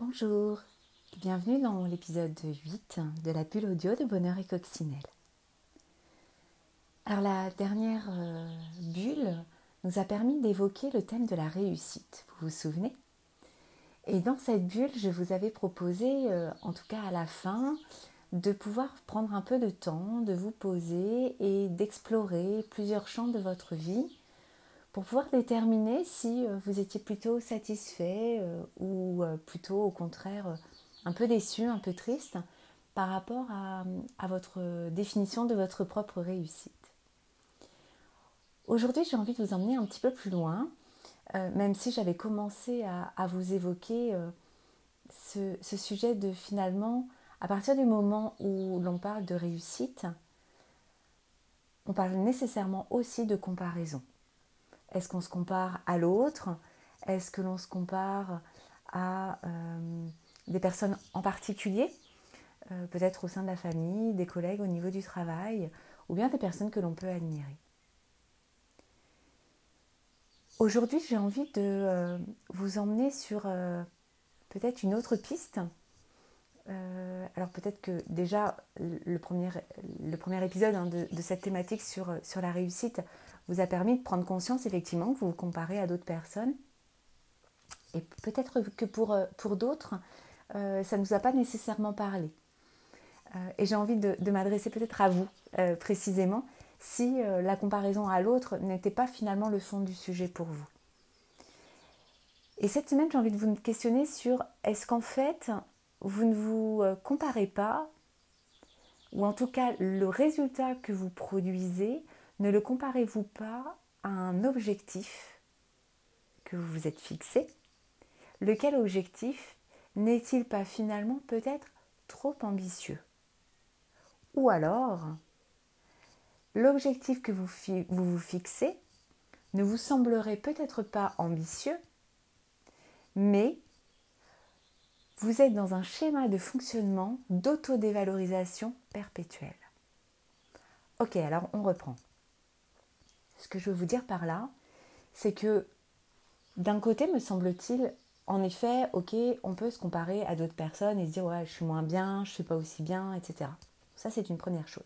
Bonjour, bienvenue dans l'épisode 8 de la bulle audio de Bonheur et Coccinelle. Alors la dernière euh, bulle nous a permis d'évoquer le thème de la réussite, vous vous souvenez? Et dans cette bulle, je vous avais proposé, euh, en tout cas à la fin, de pouvoir prendre un peu de temps, de vous poser et d'explorer plusieurs champs de votre vie pour pouvoir déterminer si euh, vous étiez plutôt satisfait euh, ou euh, plutôt au contraire un peu déçu, un peu triste par rapport à, votre définition de votre propre réussite. Aujourd'hui, j'ai envie de vous emmener un petit peu plus loin, même si j'avais commencé à, vous évoquer ce, ce, sujet de finalement, à partir du moment où l'on parle de réussite, on parle nécessairement aussi de comparaison. Est-ce qu'on se compare à l'autre? Est-ce que l'on se compare à euh, des personnes en particulier? Euh, Peut-être au sein de la famille, des collègues au niveau du travail, ou bien des personnes que l'on peut admirer. Aujourd'hui, j'ai envie de euh, vous emmener sur peut-être une autre piste. Alors peut-être que déjà le premier, épisode hein, de, cette thématique sur, la réussite vous a permis de prendre conscience effectivement que vous vous comparez à d'autres personnes. Et peut-être que pour, euh, d'autres, euh, ça ne nous a pas nécessairement parlé. Euh, et j'ai envie de, m'adresser peut-être à vous précisément si la comparaison à l'autre n'était pas finalement le fond du sujet pour vous. Et cette semaine, j'ai envie de vous questionner sur est-ce qu'en fait, vous ne vous comparez pas, ou en tout cas le résultat que vous produisez ne le comparez-vous pas à un objectif que vous vous êtes fixé? Lequel objectif n'est-il pas finalement peut-être trop ambitieux? Ou alors, l'objectif que vous, vous vous fixez ne vous semblerait peut-être pas ambitieux, mais vous êtes dans un schéma de fonctionnement d'autodévalorisation perpétuelle. Ok, alors on reprend. Ce que je veux vous dire par là, c'est que d'un côté, me semble-t-il, en effet, ok, on peut se comparer à d'autres personnes et se dire ouais, je suis moins bien, je ne suis pas aussi bien, etc. Ça, c'est une première chose.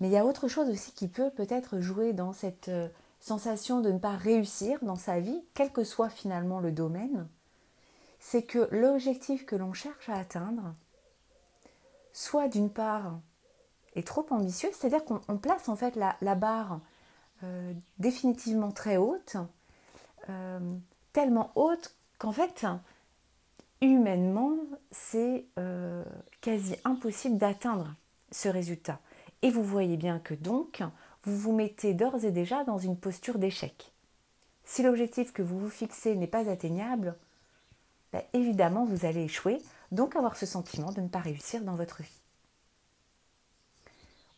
Mais il y a autre chose aussi qui peut peut-être jouer dans cette euh, sensation de ne pas réussir dans sa vie, quel que soit finalement le domaine, c'est que l'objectif que l'on cherche à atteindre, soit d'une part est trop ambitieux, c'est-à-dire qu'on place en fait la, barre euh, définitivement très haute, euh, tellement haute qu'en fait, humainement, c'est euh, quasi impossible d'atteindre ce résultat. Et vous voyez bien que donc, vous vous mettez d'ores et déjà dans une posture d'échec. Si l'objectif que vous vous fixez n'est pas atteignable, ben, évidemment, vous allez échouer, donc avoir ce sentiment de ne pas réussir dans votre vie.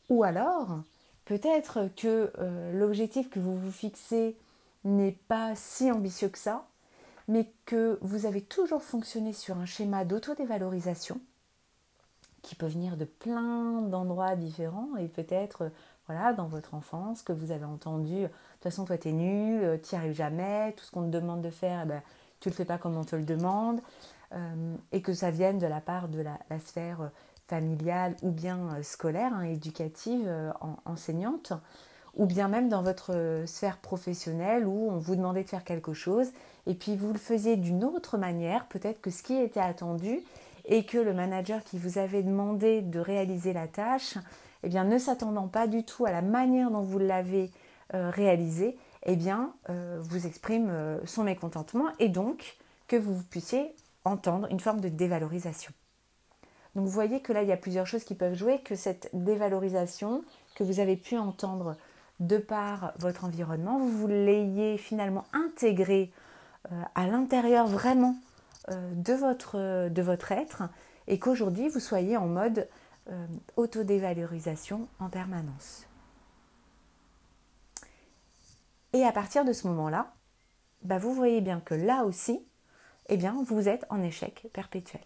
Ou alors, peut-être que euh, l'objectif que vous vous fixez n'est pas si ambitieux que ça, mais que vous avez toujours fonctionné sur un schéma d'autodévalorisation qui peut venir de plein d'endroits différents et peut-être voilà dans votre enfance que vous avez entendu de toute façon toi t'es nul, euh, t'y arrives jamais, tout ce qu'on te demande de faire, eh ben, tu le fais pas comme on te le demande euh, et que ça vienne de la part de la, sphère familiale ou bien euh, scolaire, hein, éducative, euh, enseignante, ou bien même dans votre euh, sphère professionnelle où on vous demandait de faire quelque chose et puis vous le faisiez d'une autre manière, peut-être que ce qui était attendu et que le manager qui vous avait demandé de réaliser la tâche, eh bien, ne s'attendant pas du tout à la manière dont vous l'avez réalisé, eh bien, vous exprime son mécontentement et donc que vous puissiez entendre une forme de dévalorisation. Donc vous voyez que là, il y a plusieurs choses qui peuvent jouer, que cette dévalorisation que vous avez pu entendre de par votre environnement, vous l'ayez finalement intégré euh, à l'intérieur vraiment euh, de, votre, de votre être et qu'aujourd'hui vous soyez en mode euh, autodévalorisation en permanence. Et à partir de ce moment-là, bah, vous voyez bien que là aussi, eh vous êtes en échec perpétuel.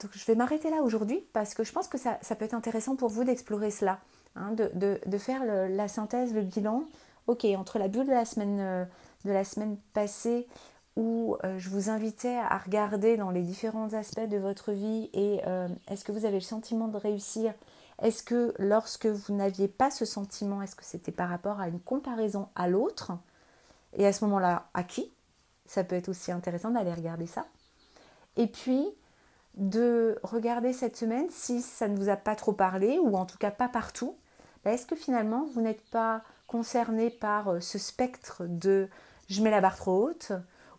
Donc je vais m'arrêter là aujourd'hui parce que je pense que ça, peut être intéressant pour vous d'explorer cela, hein, de, faire la synthèse, le bilan. Ok, entre la bulle de la semaine, euh, passée où euh, je vous invitais à regarder dans les différents aspects de votre vie et euh, est-ce que vous avez le sentiment de réussir Est-ce que lorsque vous n'aviez pas ce sentiment, est-ce que c'était par rapport à une comparaison à l'autre? Et à ce moment-là, à qui? Ça peut être aussi intéressant d'aller regarder ça. Et puis, de regarder cette semaine si ça ne vous a pas trop parlé ou en tout cas pas partout. Bah, est-ce que finalement vous n'êtes pas concerné par euh, ce spectre de je mets la barre trop haute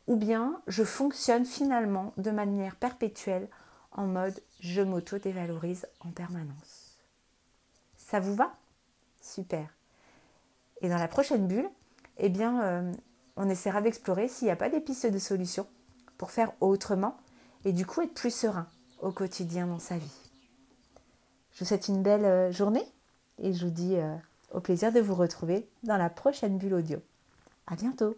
ou bien je fonctionne finalement de manière perpétuelle en mode je m'auto-dévalorise en permanence. Ça vous va? Super. Et dans la prochaine bulle, eh bien, euh, on essaiera d'explorer s'il n'y a pas des pistes de solutions pour faire autrement et du coup être plus serein au quotidien dans sa vie. Je vous souhaite une belle euh, journée et je vous dis euh, au plaisir de vous retrouver dans la prochaine bulle audio. À bientôt